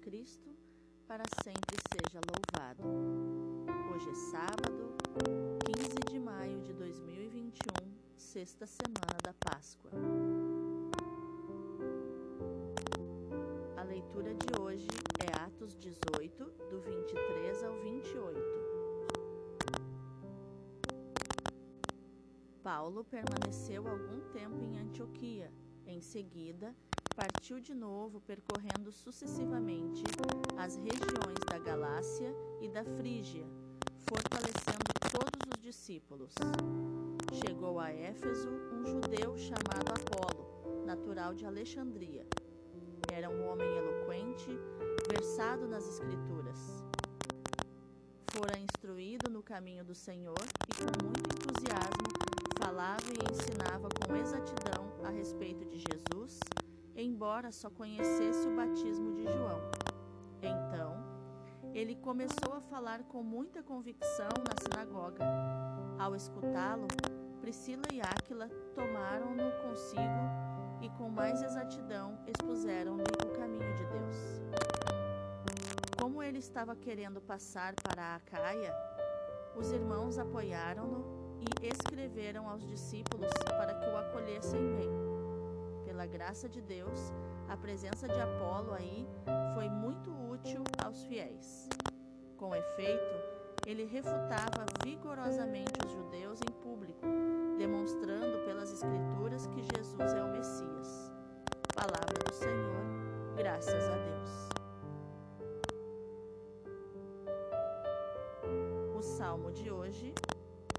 Cristo, para sempre seja louvado. Hoje é sábado, 15 de maio de 2021, sexta semana da Páscoa. A leitura de hoje é Atos 18, do 23 ao 28. Paulo permaneceu algum tempo em Antioquia. Em seguida, partiu de novo percorrendo sucessivamente as regiões da Galácia e da Frígia, fortalecendo todos os discípulos. Chegou a Éfeso um judeu chamado Apolo, natural de Alexandria. Era um homem eloquente, versado nas Escrituras. Fora instruído no caminho do Senhor e com muito entusiasmo falava e ensinava com exatidão a respeito de Jesus embora só conhecesse o batismo de João. Então, ele começou a falar com muita convicção na sinagoga. Ao escutá-lo, Priscila e Áquila tomaram-no consigo e com mais exatidão expuseram-lhe o caminho de Deus. Como ele estava querendo passar para a Acaia, os irmãos apoiaram-no e escreveram aos discípulos para que o acolhessem bem pela graça de Deus, a presença de Apolo aí foi muito útil aos fiéis. Com efeito, ele refutava vigorosamente os judeus em público, demonstrando pelas Escrituras que Jesus é o Messias. Palavra do Senhor, graças a Deus. O salmo de hoje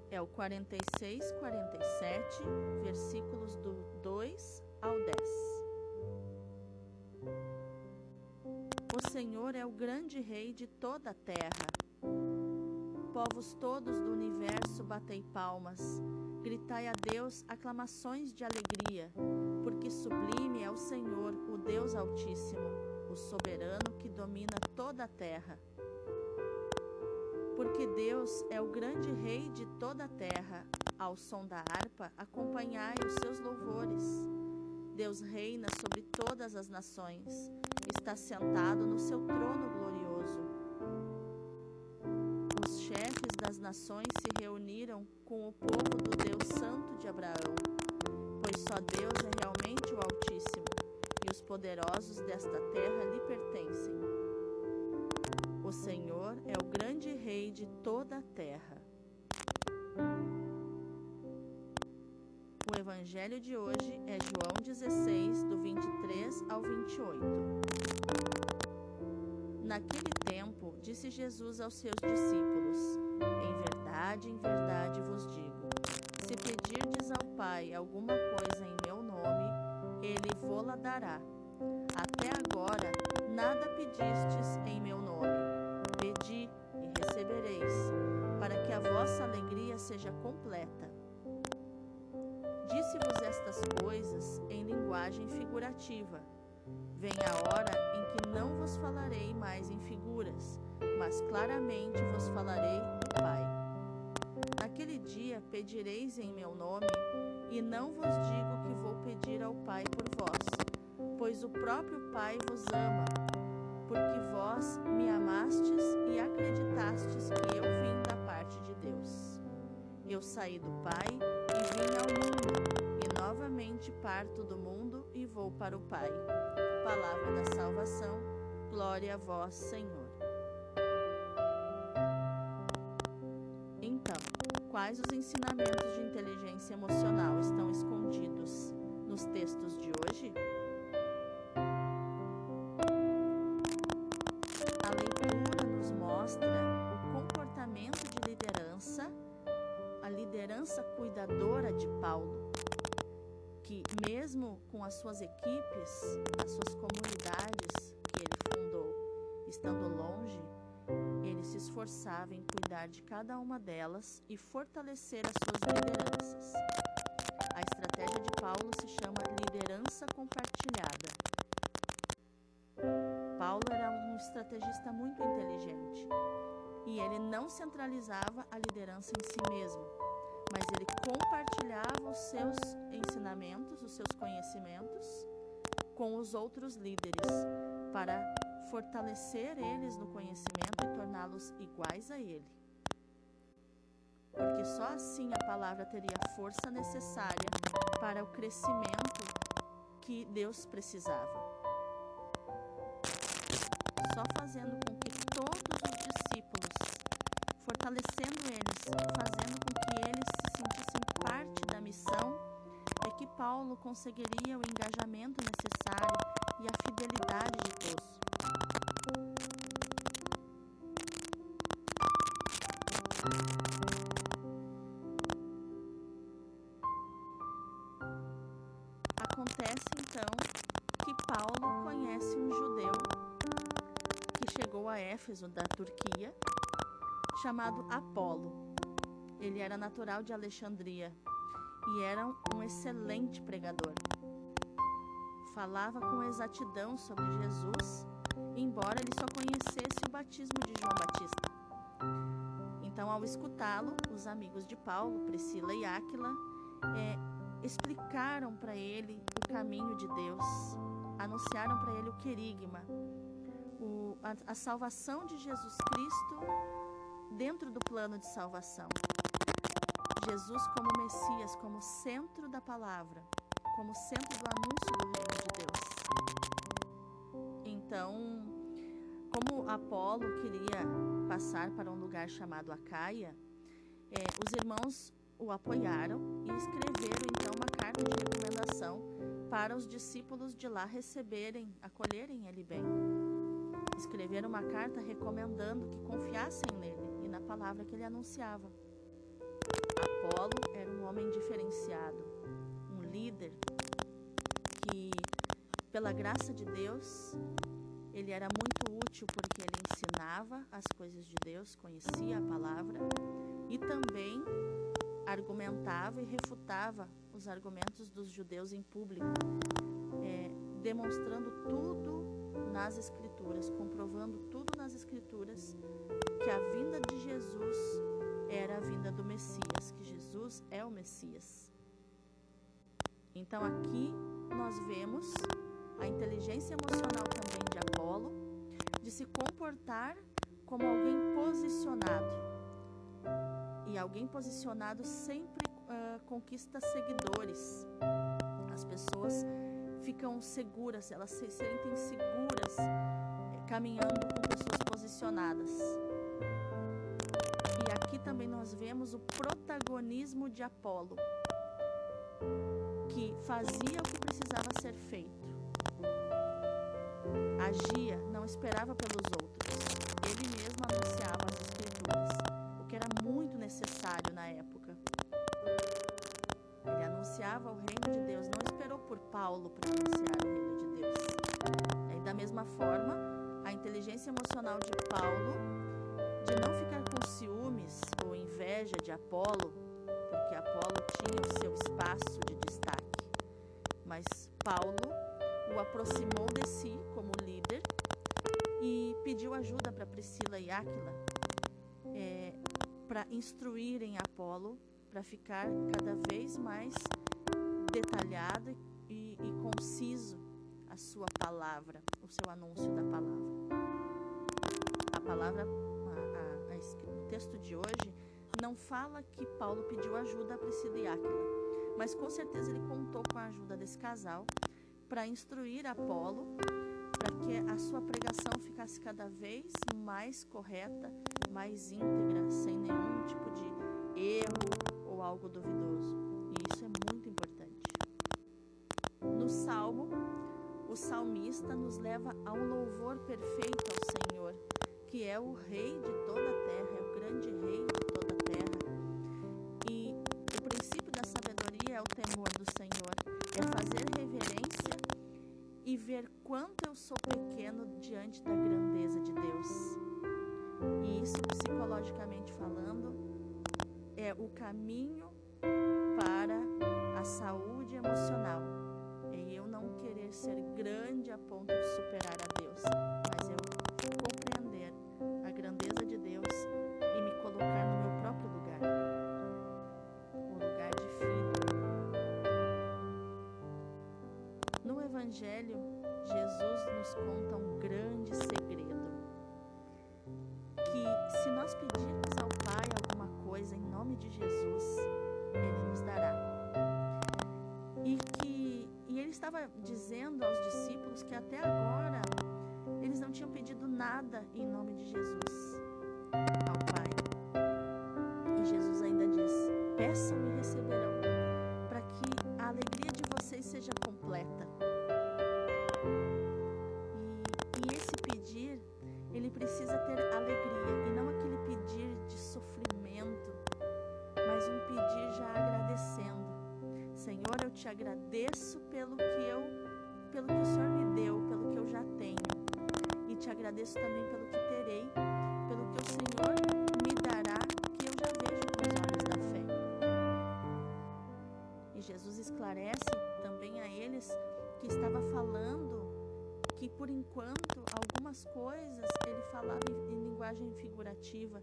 é o 46, 47, versículos do 2 ao 10. O Senhor é o grande Rei de toda a terra. Povos todos do universo, batei palmas, gritai a Deus aclamações de alegria, porque sublime é o Senhor, o Deus Altíssimo, o soberano que domina toda a terra. Porque Deus é o grande Rei de toda a terra, ao som da harpa, acompanhai os seus louvores. Deus reina sobre todas as nações, está sentado no seu trono glorioso. Os chefes das nações se reuniram com o povo do Deus Santo de Abraão, pois só Deus é realmente o Altíssimo, e os poderosos desta terra lhe pertencem. O Senhor é o grande Rei de toda a evangelho de hoje é João 16, do 23 ao 28. Naquele tempo, disse Jesus aos seus discípulos: Em verdade, em verdade vos digo: se pedirdes ao Pai alguma coisa em meu nome, ele vô-la dará. Até agora, nada pedistes em meu nome. Pedi e recebereis, para que a vossa alegria seja completa. Disse-vos estas coisas em linguagem figurativa. Vem a hora em que não vos falarei mais em figuras, mas claramente vos falarei do Pai. Naquele dia pedireis em meu nome, e não vos digo que vou pedir ao Pai por vós, pois o próprio Pai vos ama, porque vós me amastes e acreditastes que eu vim da parte de Deus. Eu saí do Pai e vim ao mundo, parto do mundo e vou para o Pai. Palavra da salvação, glória a vós, Senhor. Então, quais os ensinamentos de inteligência emocional estão escondidos nos textos de hoje? A leitura nos mostra o comportamento de liderança liderança cuidadora de Paulo, que, mesmo com as suas equipes, as suas comunidades que ele fundou, estando longe, ele se esforçava em cuidar de cada uma delas e fortalecer as suas lideranças. A estratégia de Paulo se chama liderança compartilhada. Paulo era um estrategista muito inteligente e ele não centralizava a liderança em si mesmo mas ele compartilhava os seus ensinamentos, os seus conhecimentos com os outros líderes para fortalecer eles no conhecimento e torná-los iguais a Ele. Porque só assim a palavra teria a força necessária para o crescimento que Deus precisava. Só fazendo com que todos os discípulos, fortalecendo eles, fazendo que Paulo conseguiria o engajamento necessário e a fidelidade de todos. Acontece então que Paulo conhece um judeu que chegou a Éfeso, da Turquia, chamado Apolo. Ele era natural de Alexandria e era um excelente pregador. Falava com exatidão sobre Jesus, embora ele só conhecesse o batismo de João Batista. Então, ao escutá-lo, os amigos de Paulo, Priscila e Áquila, é, explicaram para ele o caminho de Deus, anunciaram para ele o querigma, o, a, a salvação de Jesus Cristo dentro do plano de salvação. Jesus como Messias, como centro da palavra, como centro do anúncio do reino de Deus. Então, como Apolo queria passar para um lugar chamado Acaia, é, os irmãos o apoiaram e escreveram então uma carta de recomendação para os discípulos de lá receberem, acolherem ele bem. Escreveram uma carta recomendando que confiassem nele e na palavra que ele anunciava. Pela graça de Deus, ele era muito útil porque ele ensinava as coisas de Deus, conhecia a palavra e também argumentava e refutava os argumentos dos judeus em público, é, demonstrando tudo nas Escrituras, comprovando tudo nas Escrituras que a vinda de Jesus era a vinda do Messias, que Jesus é o Messias. Então aqui nós vemos a inteligência emocional também de Apolo, de se comportar como alguém posicionado. E alguém posicionado sempre uh, conquista seguidores. As pessoas ficam seguras, elas se sentem seguras eh, caminhando com pessoas posicionadas aqui também nós vemos o protagonismo de Apolo, que fazia o que precisava ser feito. Agia, não esperava pelos outros. Ele mesmo anunciava as escrituras, o que era muito necessário na época. Ele anunciava o reino de Deus, não esperou por Paulo para anunciar o reino de Deus. E da mesma forma, a inteligência emocional de Paulo de não ficar com ciúmes ou inveja de Apolo, porque Apolo tinha o seu espaço de destaque. Mas Paulo o aproximou de si como líder e pediu ajuda para Priscila e Áquila é, para instruírem Apolo para ficar cada vez mais detalhado e, e conciso a sua palavra, o seu anúncio da palavra. A palavra texto de hoje não fala que Paulo pediu ajuda a Priscila e Áquila, mas com certeza ele contou com a ajuda desse casal para instruir Apolo, para que a sua pregação ficasse cada vez mais correta, mais íntegra, sem nenhum tipo de erro ou algo duvidoso. E isso é muito importante. No Salmo, o salmista nos leva a um louvor perfeito ao Senhor, que é o Rei de toda a terra, grande rei ver quanto eu sou pequeno diante da grandeza de Deus. E isso, psicologicamente falando, é o caminho para a saúde emocional. Evangelho, Jesus nos conta um grande segredo: que se nós pedirmos ao Pai alguma coisa em nome de Jesus, Ele nos dará. E que e Ele estava dizendo aos discípulos que até agora eles não tinham pedido nada em nome de Jesus ao Pai. E Jesus ainda diz: peçam e receberão. Agradeço também pelo que terei, pelo que o Senhor me dará, que eu já vejo com os olhos da fé. E Jesus esclarece também a eles que estava falando que por enquanto algumas coisas ele falava em, em linguagem figurativa,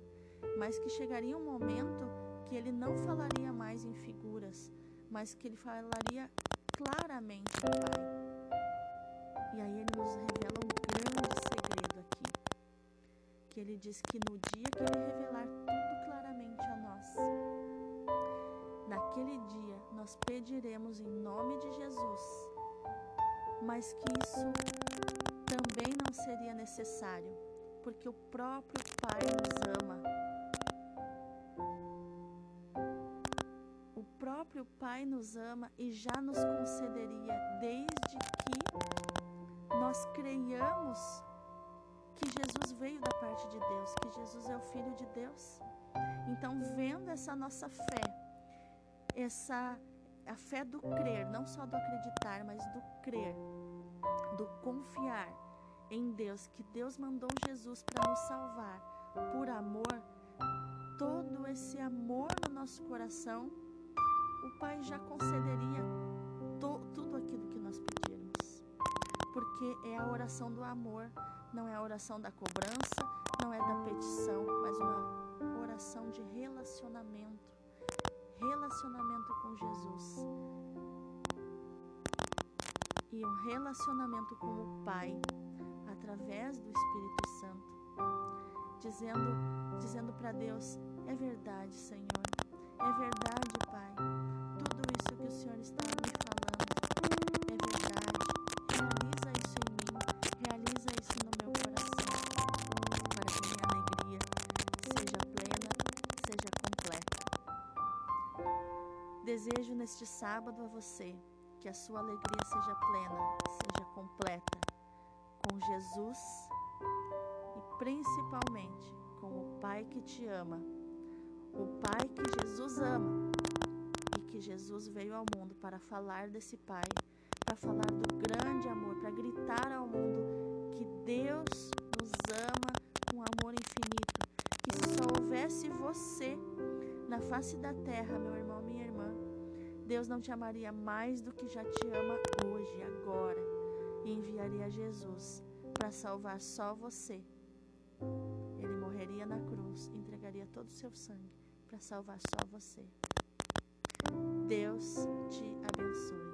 mas que chegaria um momento que ele não falaria mais em figuras, mas que ele falaria claramente ao Pai. E aí ele nos revela um grande segredo aqui, que ele diz que no dia que ele revelar tudo claramente a nós, naquele dia nós pediremos em nome de Jesus, mas que isso também não seria necessário, porque o próprio Pai nos ama. O próprio Pai nos ama e já nos concederia, desde que nós creiamos que Jesus veio da parte de Deus, que Jesus é o Filho de Deus. Então, vendo essa nossa fé, essa a fé do crer, não só do acreditar, mas do crer, do confiar em Deus, que Deus mandou Jesus para nos salvar por amor, todo esse amor no nosso coração, o Pai já concederia to, tudo aquilo que nós pedirmos. Porque é a oração do amor, não é a oração da cobrança, não é da petição, mas uma oração de relacionamento. Relacionamento com Jesus. E um relacionamento com o Pai através do Espírito Santo, dizendo, dizendo para Deus: é verdade, Senhor, é verdade, Pai, tudo isso que o Senhor está Desejo neste sábado a você que a sua alegria seja plena, seja completa com Jesus e principalmente com o Pai que te ama, o Pai que Jesus ama e que Jesus veio ao mundo para falar desse Pai, para falar do grande amor, para gritar ao mundo que Deus nos ama com amor infinito, que se só houvesse você na face da terra, meu Deus não te amaria mais do que já te ama hoje, agora, e enviaria Jesus para salvar só você. Ele morreria na cruz, entregaria todo o seu sangue para salvar só você. Deus te abençoe.